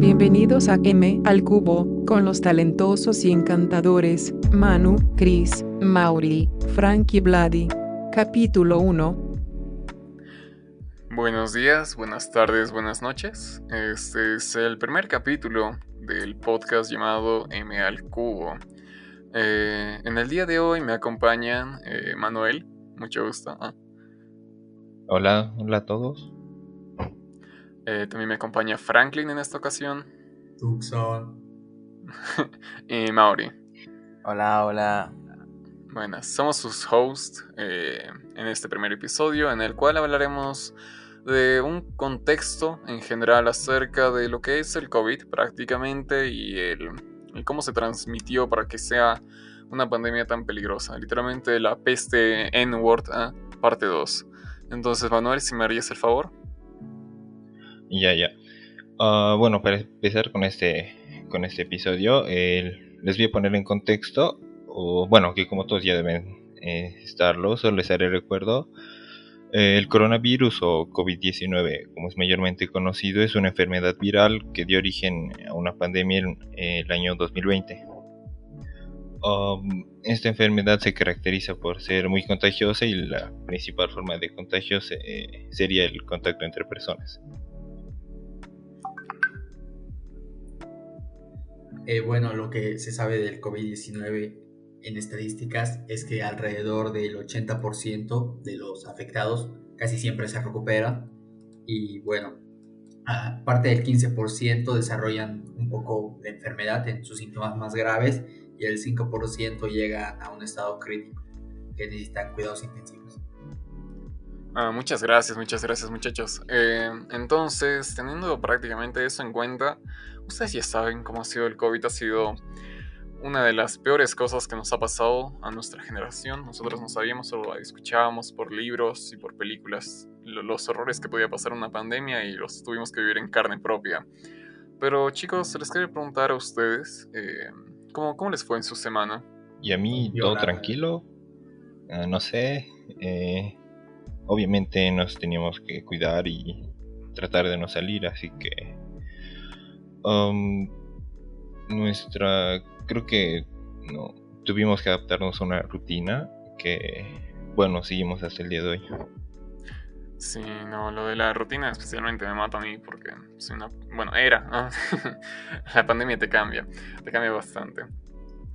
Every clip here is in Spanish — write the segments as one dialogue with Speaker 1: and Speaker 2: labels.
Speaker 1: Bienvenidos a M al Cubo, con los talentosos y encantadores Manu, Chris, Mauri, Frank y Vladi. Capítulo 1.
Speaker 2: Buenos días, buenas tardes, buenas noches. Este es el primer capítulo del podcast llamado M al Cubo. Eh, en el día de hoy me acompañan eh, Manuel, mucho gusto. Ah.
Speaker 3: Hola, hola a todos.
Speaker 2: Eh, también me acompaña Franklin en esta ocasión.
Speaker 4: Tucson.
Speaker 2: y Mauri.
Speaker 5: Hola, hola.
Speaker 2: Buenas, somos sus hosts eh, en este primer episodio en el cual hablaremos de un contexto en general acerca de lo que es el COVID prácticamente y el, cómo se transmitió para que sea una pandemia tan peligrosa. Literalmente la peste N-word, ¿eh? parte 2. Entonces, Manuel, si me harías el favor.
Speaker 3: Ya, ya. Ah, bueno, para empezar con este, con este episodio, les voy a poner en contexto, o bueno, que como todos ya deben eh, estarlo, solo les haré recuerdo. Eh, el coronavirus o COVID-19, como es mayormente conocido, es una enfermedad viral que dio origen a una pandemia en el año 2020. Um, esta enfermedad se caracteriza por ser muy contagiosa y la principal forma de contagio eh, sería el contacto entre personas.
Speaker 4: Eh, bueno, lo que se sabe del COVID-19 en estadísticas es que alrededor del 80% de los afectados casi siempre se recuperan y bueno, aparte del 15% desarrollan un poco la enfermedad en sus síntomas más graves y el 5% llega a un estado crítico que necesitan cuidados intensivos.
Speaker 2: Ah, muchas gracias, muchas gracias muchachos. Eh, entonces, teniendo prácticamente eso en cuenta, ustedes ya saben cómo ha sido el COVID, ha sido una de las peores cosas que nos ha pasado a nuestra generación. Nosotros no sabíamos o escuchábamos por libros y por películas los horrores que podía pasar una pandemia y los tuvimos que vivir en carne propia. Pero chicos, les quería preguntar a ustedes, eh, ¿cómo, ¿cómo, les fue en su semana?
Speaker 3: Y a mí todo tranquilo, ah, no sé, eh, obviamente nos teníamos que cuidar y tratar de no salir, así que Um, nuestra, creo que no, tuvimos que adaptarnos a una rutina que, bueno, seguimos hasta el día de hoy.
Speaker 2: Sí, no, lo de la rutina especialmente me mata a mí porque soy una, bueno, era, la pandemia te cambia, te cambia bastante.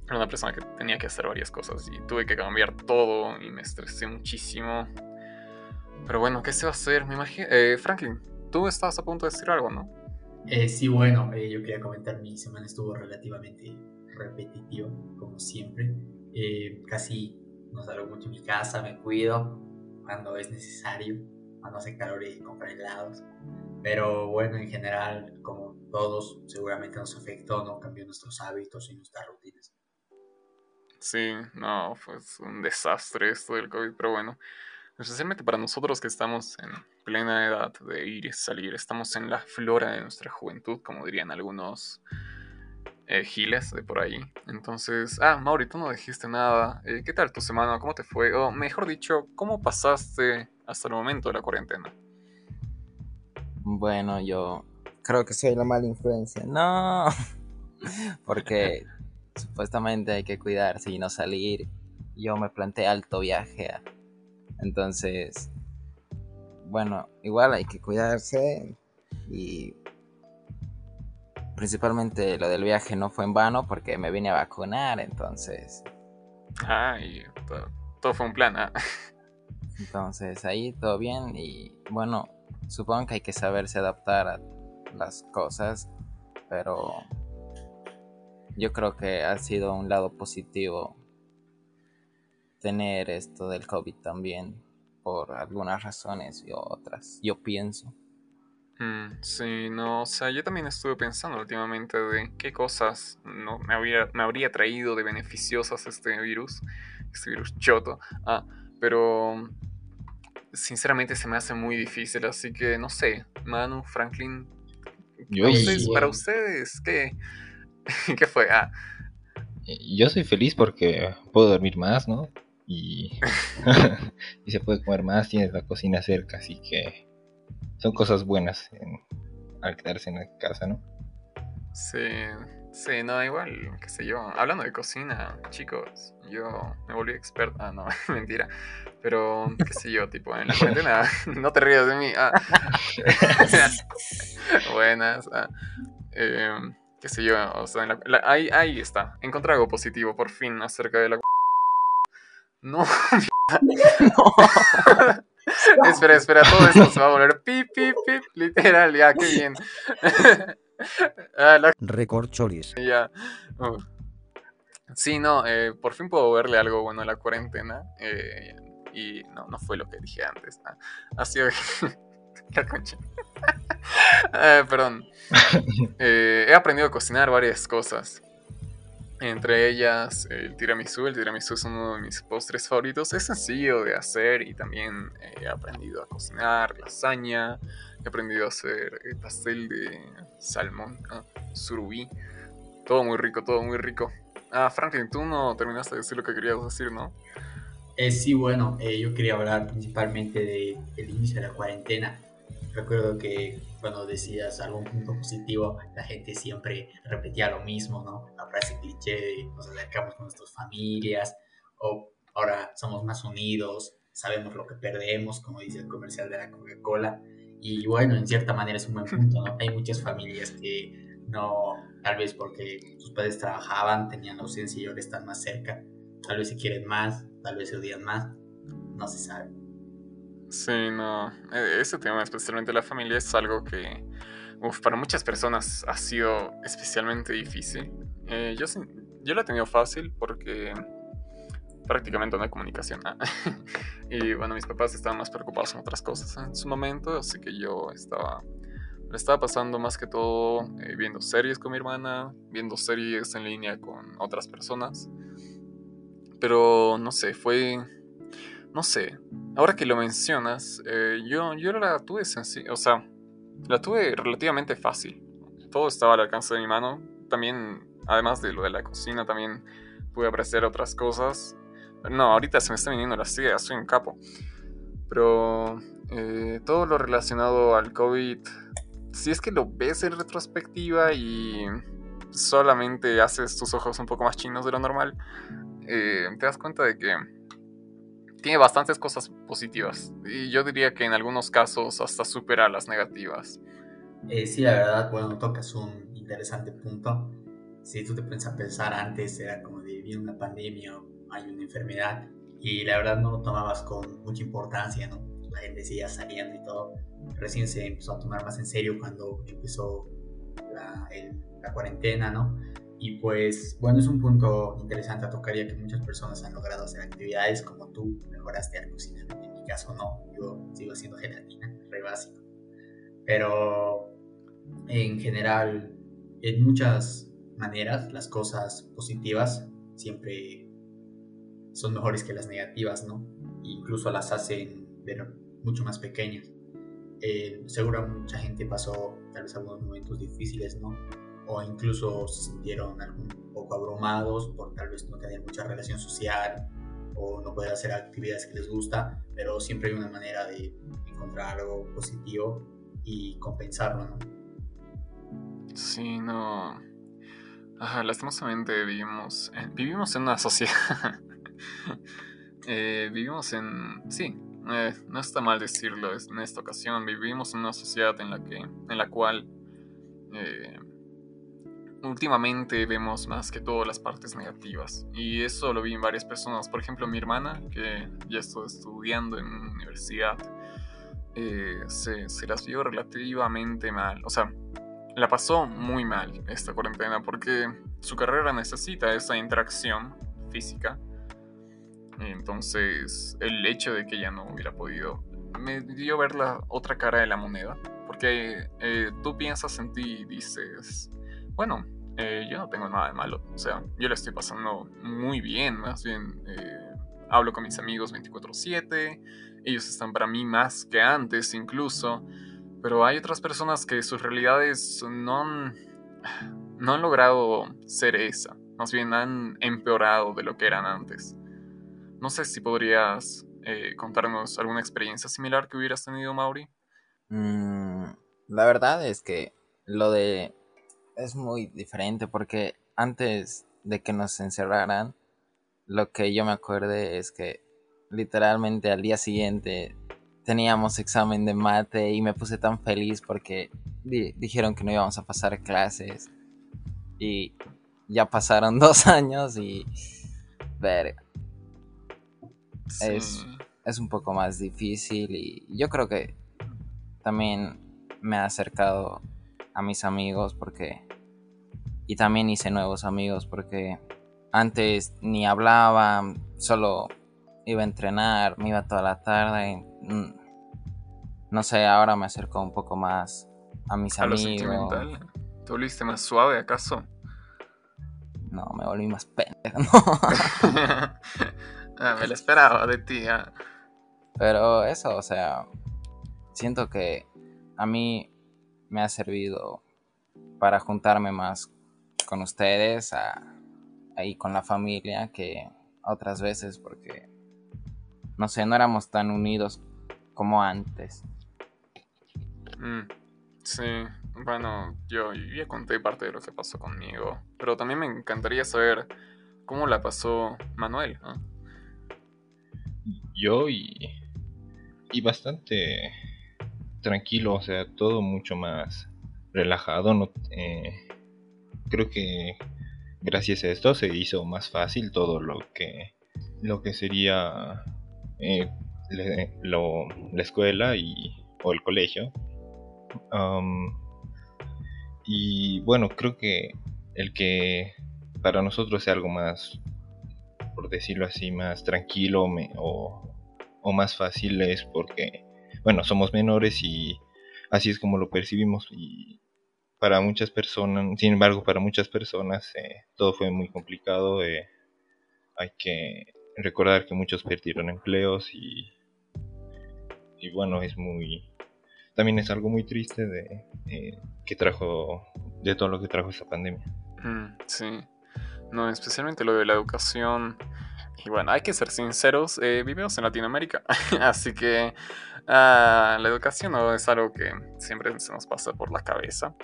Speaker 2: Era una persona que tenía que hacer varias cosas y tuve que cambiar todo y me estresé muchísimo. Pero bueno, ¿qué se va a hacer? Me imagino, eh, Franklin, tú estabas a punto de decir algo, ¿no?
Speaker 4: Eh, sí, bueno, eh, yo quería comentar, mi semana estuvo relativamente repetitiva, como siempre. Eh, casi no salgo mucho en mi casa, me cuido cuando es necesario, cuando hace calor y comprar helados. Pero bueno, en general, como todos, seguramente nos afectó, ¿no? Cambió nuestros hábitos y nuestras rutinas.
Speaker 2: Sí, no, fue un desastre esto del COVID, pero bueno, especialmente para nosotros que estamos en plena edad de ir y salir, estamos en la flora de nuestra juventud, como dirían algunos eh, giles de por ahí. Entonces, ah, Mauri, tú no dijiste nada. Eh, ¿Qué tal tu semana? ¿Cómo te fue? O mejor dicho, ¿cómo pasaste hasta el momento de la cuarentena?
Speaker 5: Bueno, yo creo que soy la mala influencia. No, porque supuestamente hay que cuidarse y no salir. Yo me planteé alto viaje a entonces, bueno, igual hay que cuidarse y principalmente lo del viaje no fue en vano porque me vine a vacunar, entonces...
Speaker 2: Ah, y todo, fue un plan, ¿ah?
Speaker 5: Entonces ahí todo bien y bueno, supongo que hay que saberse adaptar a las cosas, pero yo creo que ha sido un lado positivo tener esto del COVID también, por algunas razones y otras, yo pienso.
Speaker 2: Mm, sí, no, o sea, yo también estuve pensando últimamente de qué cosas no, me, habría, me habría traído de beneficiosas este virus, este virus choto. Ah, pero sinceramente se me hace muy difícil, así que no sé, Manu, Franklin, para ustedes, ¿qué, ¿qué fue? Ah.
Speaker 3: Yo soy feliz porque puedo dormir más, ¿no? y, se puede comer más, tienes la cocina cerca, así que son cosas buenas al quedarse en la casa, ¿no?
Speaker 2: Sí, sí, no, igual, qué sé yo. Hablando de cocina, chicos, yo me volví experto. Ah, no, mentira. Pero, qué sé yo, tipo, en la cuarentena, no te rías de mí. Ah. Buenas. Ah. Em, qué sé yo, o sea, en la- ahí, ahí está. Encontré algo positivo, por fin, acerca de la... No, espera, espera, todo esto se va a volver pip, pip, pip, literal, ya, qué bien. ah, la
Speaker 6: Recorcholis.
Speaker 2: ya. Sí, no, eh, por fin puedo verle algo bueno a la cuarentena. eh, y no, no fue lo que dije antes. ah, ha sido. La concha. Eh, perdón. Eh, he aprendido a cocinar varias cosas. Entre ellas el tiramisú. El tiramisú es uno de mis postres favoritos. Es sencillo de hacer y también eh, he aprendido a cocinar lasaña. He aprendido a hacer el pastel de salmón, surubí. Todo muy rico, todo muy rico. Ah, Franklin, tú no terminaste de decir lo que querías decir, ¿no?
Speaker 4: Eh, sí, bueno, eh, yo quería hablar principalmente de- del inicio de la cuarentena. Recuerdo que cuando decías algún punto positivo, la gente siempre repetía lo mismo, ¿no? La frase cliché de nos acercamos con nuestras familias, o ahora somos más unidos, sabemos lo que perdemos, como dice el comercial de la Coca-Cola. Y bueno, en cierta manera es un buen punto, ¿no? Hay muchas familias que no, tal vez porque sus padres trabajaban, tenían ausencia y ahora están más cerca. Tal vez se quieren más, tal vez se odian más, no se sabe.
Speaker 2: Sí, no. e- Ese tema, especialmente la familia, es algo que uf, para muchas personas ha sido especialmente difícil. Eh, yo, yo lo he tenido fácil porque prácticamente no hay comunicación. y bueno, mis papás estaban más preocupados en otras cosas en su momento, así que yo estaba... Le estaba pasando más que todo eh, viendo series con mi hermana, viendo series en línea con otras personas. Pero no sé, fue... No sé, ahora que lo mencionas, eh, yo, yo la tuve sencilla, o sea, la tuve relativamente fácil. Todo estaba al alcance de mi mano. También, además de lo de la cocina, también pude apreciar otras cosas. No, ahorita se me está viniendo las ideas, soy un capo. Pero eh, todo lo relacionado al COVID, si es que lo ves en retrospectiva y solamente haces tus ojos un poco más chinos de lo normal, eh, te das cuenta de que tiene bastantes cosas positivas. Y yo diría que en algunos casos hasta supera las negativas.
Speaker 4: Eh, sí, la verdad, bueno, tocas un interesante punto. Si tú te pones a pensar antes, era como de viene una pandemia o hay una enfermedad y la verdad no lo tomabas con mucha importancia, ¿no? La gente seguía saliendo y todo. Recién se empezó a tomar más en serio cuando empezó la, el- la cuarentena, ¿no? Y pues, bueno, es un punto interesante a tocar ya que muchas personas han logrado hacer actividades como tú mejoraste al cocinar. En mi caso no, yo sigo haciendo gelatina, re básico. Pero en general, en muchas maneras, las cosas positivas siempre son mejores que las negativas, ¿no? Incluso las hacen ver mucho más pequeñas. Eh, seguro mucha gente pasó tal vez algunos momentos difíciles, ¿no? O incluso se sintieron un poco abrumados por tal vez no tener mucha relación social o no poder hacer actividades que les gusta, pero siempre hay una manera de encontrar algo positivo y compensarlo, ¿no?
Speaker 2: Sí, no. Ajá, lastimosamente vivimos, vivimos en una sociedad. Eh, vivimos en... Sí, eh, no está mal decirlo en esta ocasión. Vivimos en una sociedad en la, que, en la cual eh, últimamente vemos más que todo las partes negativas. Y eso lo vi en varias personas. Por ejemplo, mi hermana, que ya estoy estudiando en universidad, eh, se, se las vio relativamente mal. O sea, la pasó muy mal esta cuarentena porque su carrera necesita esa interacción física. Entonces, el hecho de que ella no hubiera podido me dio ver la otra cara de la moneda. Porque eh, tú piensas en ti y dices, bueno, eh, yo no tengo nada de malo. O sea, yo la estoy pasando muy bien. Más bien, eh, hablo con mis amigos 24/7. Ellos están para mí más que antes incluso. Pero hay otras personas que sus realidades no han, no han logrado ser esa. Más bien han empeorado de lo que eran antes. No sé si podrías eh, contarnos alguna experiencia similar que hubieras tenido, Mauri.
Speaker 5: Mm, la verdad es que lo de es muy diferente porque antes de que nos encerraran, lo que yo me acuerde es que literalmente al día siguiente teníamos examen de mate y me puse tan feliz porque dijeron que no íbamos a pasar clases y ya pasaron dos años y ver es, es un poco más difícil y yo creo que también me ha acercado a mis amigos porque y también hice nuevos amigos porque antes ni hablaba, solo iba a entrenar, me iba toda la tarde. Mm, no sé, ahora me acerco un poco más a mis
Speaker 2: a
Speaker 5: amigos.
Speaker 2: Lo sentimental. ¿Te volviste más suave acaso?
Speaker 5: No, me volví más pendejo.
Speaker 2: ah, me lo esperaba de ti. Ah.
Speaker 5: Pero eso, o sea, siento que a mí me ha servido para juntarme más con ustedes, ahí con la familia, que otras veces, porque, no sé, no éramos tan unidos como antes.
Speaker 2: Mm, sí, bueno, yo ya conté parte de lo que pasó conmigo, pero también me encantaría saber cómo la pasó Manuel.
Speaker 3: Yo y, y bastante tranquilo, o sea, todo mucho más relajado, no, eh, creo que gracias a esto se hizo más fácil todo lo que lo que sería eh, la escuela y o el colegio. Y bueno creo que el que para nosotros sea algo más por decirlo así más tranquilo o, o más fácil es porque bueno somos menores y así es como lo percibimos y para muchas personas, sin embargo, para muchas personas eh, todo fue muy complicado. Eh, hay que recordar que muchos perdieron empleos y, y bueno, es muy, también es algo muy triste de eh, que trajo, de todo lo que trajo esta pandemia.
Speaker 2: Mm, sí, no, especialmente lo de la educación. Y bueno, hay que ser sinceros, vivimos en Latinoamérica, así que ah, la educación no es algo que siempre se nos pasa por la cabeza.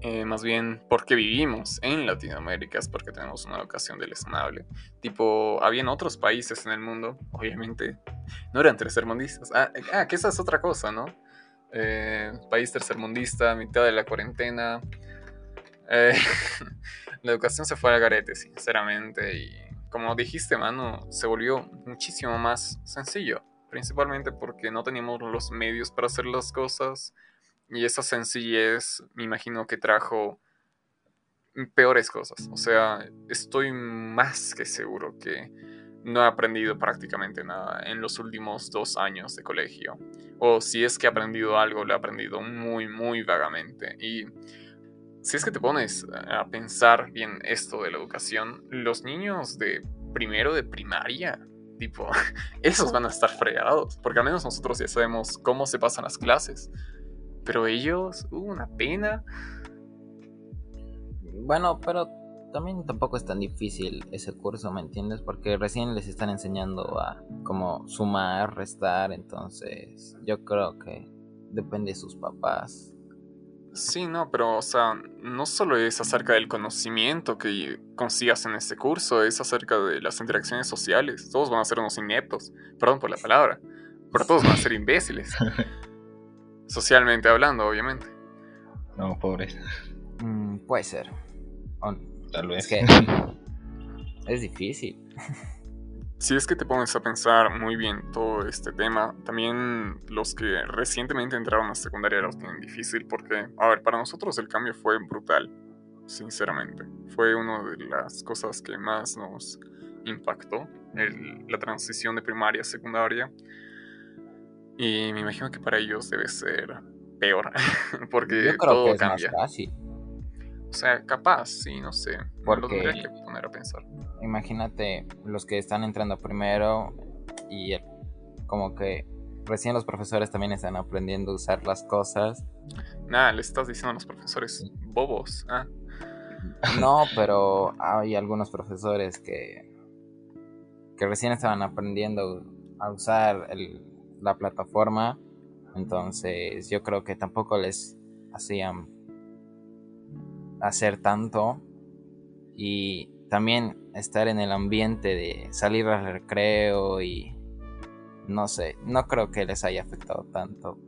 Speaker 2: Eh, más bien porque vivimos en Latinoamérica, es porque tenemos una educación deleznable. Tipo, habían otros países en el mundo, obviamente, no eran tercermundistas. Ah, ah que esa es otra cosa, ¿no? Eh, país tercermundista, mitad de la cuarentena. Eh, la educación se fue al garete, sinceramente, y como dijiste, mano, se volvió muchísimo más sencillo, principalmente porque no teníamos los medios para hacer las cosas y esa sencillez me imagino que trajo peores cosas. O sea, estoy más que seguro que no he aprendido prácticamente nada en los últimos dos años de colegio. O si es que he aprendido algo, lo he aprendido muy, muy vagamente. Y si es que te pones a pensar bien esto de la educación, los niños de primero de primaria, tipo, esos van a estar fregados. Porque al menos nosotros ya sabemos cómo se pasan las clases. Pero ellos, uh, una pena.
Speaker 5: Bueno, pero también tampoco es tan difícil ese curso, ¿me entiendes? Porque recién les están enseñando a cómo sumar, restar, entonces yo creo que depende de sus papás.
Speaker 2: Sí, no, pero o sea, no solo es acerca del conocimiento que consigas en este curso, es acerca de las interacciones sociales. Todos van a ser unos ineptos, perdón por la palabra, pero todos van a ser imbéciles. Socialmente hablando, obviamente.
Speaker 3: No, pobres.
Speaker 5: Mm, puede ser.
Speaker 3: Tal vez.
Speaker 5: Es que es difícil.
Speaker 2: Si es que te pones a pensar muy bien todo este tema, también los que recientemente entraron a secundaria lo tienen difícil porque, a ver, para nosotros el cambio fue brutal, sinceramente. Fue una de las cosas que más nos impactó, la transición de primaria a secundaria. Y me imagino que para ellos debe ser peor, porque
Speaker 5: Yo creo
Speaker 2: todo
Speaker 5: que es
Speaker 2: cambia.
Speaker 5: Más fácil.
Speaker 2: O sea, capaz, sí, no sé.
Speaker 5: Porque-
Speaker 2: Lo tendría que poner a pensar.
Speaker 5: Imagínate los que están entrando primero y el- como que recién los profesores también están aprendiendo a usar las cosas.
Speaker 2: Nada, le estás diciendo a los profesores bobos. Ah,
Speaker 5: No, pero hay algunos profesores que, que recién estaban aprendiendo a usar el- la plataforma. Entonces yo creo que tampoco les hacían hacer tanto y también estar en el ambiente de salir al recreo y no sé, no creo que les haya afectado tanto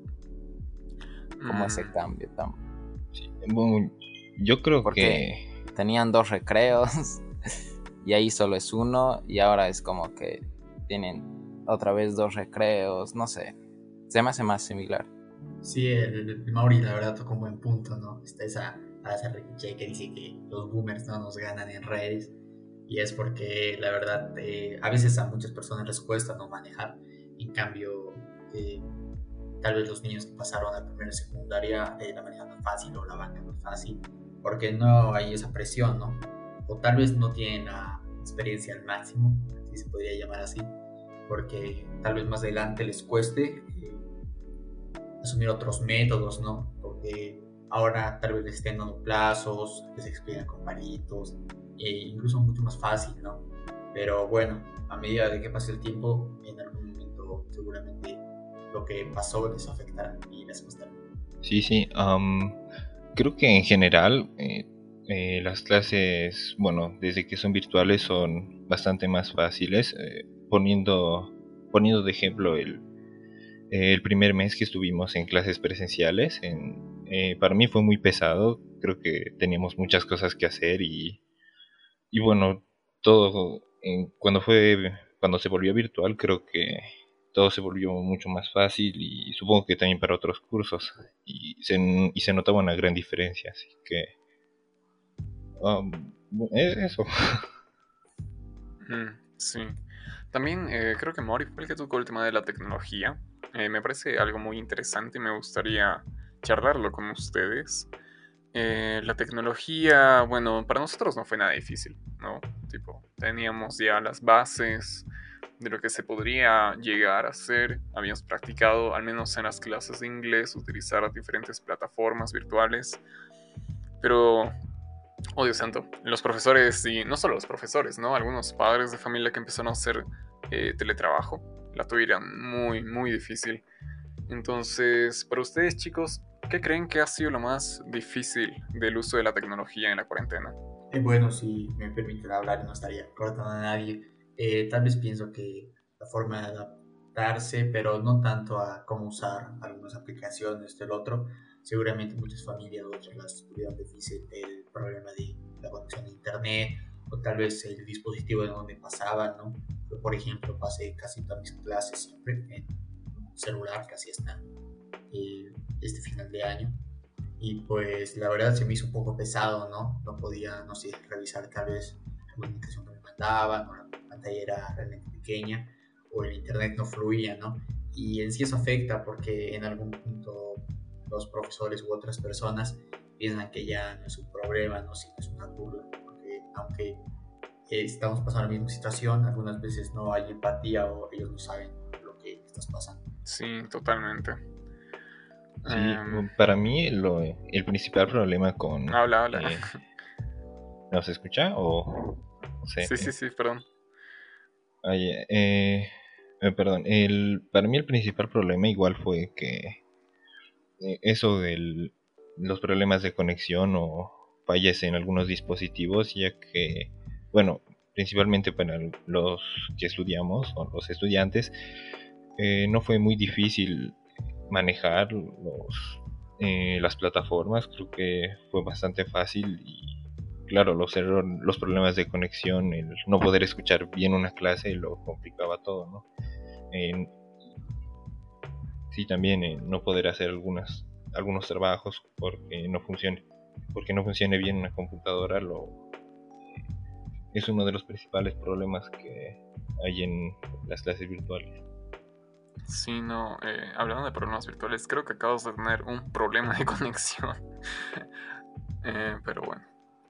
Speaker 5: como ese
Speaker 2: Mm,
Speaker 5: cambio. tam-
Speaker 3: Bueno, yo creo
Speaker 5: Porque
Speaker 3: que
Speaker 5: tenían dos recreos y ahí solo es uno y ahora es como que tienen otra vez dos recreos, no sé, se me hace más similar.
Speaker 4: Sí, el, el Mauri la verdad tocó un buen punto, ¿no? Está esa frase cliché que dice que los boomers no nos ganan en redes y es porque la verdad eh, a veces a muchas personas les cuesta no manejar, en cambio eh, tal vez los niños que pasaron a primera y secundaria eh, la manejan fácil o la banca más fácil porque no hay esa presión, ¿no? O tal vez no tienen la experiencia al máximo, si se podría llamar así, porque tal vez más adelante les cueste eh, asumir otros métodos, ¿no? Porque ahora tal vez les estén dando plazos, les explican con palitos, e incluso mucho más fácil, ¿no? Pero bueno, a medida de que pase el tiempo, en algún momento seguramente lo que pasó les afectará y les costará.
Speaker 3: sí, sí. am, creo que en general eh, eh, las clases, bueno, desde que son virtuales son bastante más fáciles. eh, poniendo, poniendo de ejemplo el, el primer mes que estuvimos en clases presenciales, en- eh, para mí fue muy pesado. Creo que teníamos muchas cosas que hacer y, y bueno, todo cuando fue cuando se volvió virtual, creo que todo se volvió mucho más fácil y supongo que también para otros cursos y se, y se notaba una gran diferencia, así que um, es eso.
Speaker 2: Sí. También eh, creo que Mori fue el que tocó el tema de la tecnología. Eh, me parece algo muy interesante y me gustaría charlarlo con ustedes. Eh, la tecnología, bueno, para nosotros no fue nada difícil, ¿no? Tipo, teníamos ya las bases de lo que se podría llegar a hacer. Habíamos practicado, al menos en las clases de inglés, utilizar diferentes plataformas virtuales. Pero Oh Dios santo, los profesores y no solo los profesores, ¿no? Algunos padres de familia que empezaron a hacer eh, teletrabajo, la tuvieron muy, muy difícil. Entonces, para ustedes chicos, ¿qué creen que ha sido lo más difícil del uso de la tecnología en la cuarentena?
Speaker 4: Eh, bueno, si me permiten hablar, no estaría cortando a nadie. Eh, tal vez pienso que la forma de adaptarse, pero no tanto a cómo usar algunas aplicaciones del otro. Seguramente muchas familias otras las tuvieron difícil el problema de la conexión a internet o tal vez el dispositivo de donde pasaban, ¿no? Yo, por ejemplo, pasé casi todas mis clases siempre en un celular, casi hasta eh, este final de año y pues la verdad se me hizo un poco pesado, ¿no? No podía, no sé, revisar tal vez la comunicación que me mandaban, o la pantalla era realmente pequeña, o el internet no fluía, ¿no? Y en sí eso afecta porque en algún punto los profesores u otras personas piensan que ya no es un problema, ¿no? Sino es una burla, porque aunque eh, estamos pasando la misma situación, algunas veces no hay empatía o ellos no saben lo que estás pasando.
Speaker 2: Sí, totalmente.
Speaker 3: Sí,
Speaker 2: Em,
Speaker 3: para mí lo, el principal problema con...
Speaker 2: habla, habla.
Speaker 3: eh, ¿No se escucha? O,
Speaker 2: sí, sí, sí, perdón.
Speaker 3: Ay, eh, eh, perdón, el, para mí el principal problema igual fue que eh, eso de los problemas de conexión o fallas en algunos dispositivos, ya que, bueno, principalmente para los que estudiamos o los estudiantes, eh, no fue muy difícil manejar los, eh, las plataformas, creo que fue bastante fácil y claro, los errores, los problemas de conexión, el no poder escuchar bien una clase lo complicaba todo, ¿no? Sí, también eh, no poder hacer algunas, algunos trabajos porque no funcione, porque no funcione bien una computadora, lo es uno de los principales problemas que hay en las clases virtuales.
Speaker 2: Sí, no, eh, hablando de problemas virtuales, creo que acabas de tener un problema de conexión. Eh, pero bueno.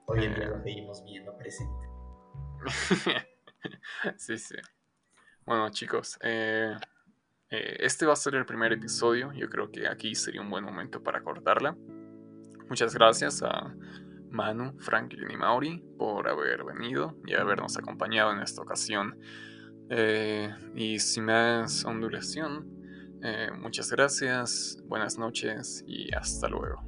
Speaker 4: Hoy en día
Speaker 2: Eh.
Speaker 4: lo seguimos viendo presente.
Speaker 2: sí, sí. Bueno, chicos, eh, eh, este va a ser el primer episodio. Yo creo que aquí sería un buen momento para cortarla. Muchas gracias a Manu, Franklin y Mauri por haber venido y habernos acompañado en esta ocasión. Eh, y sin más ondulación, eh, muchas gracias, buenas noches y hasta luego.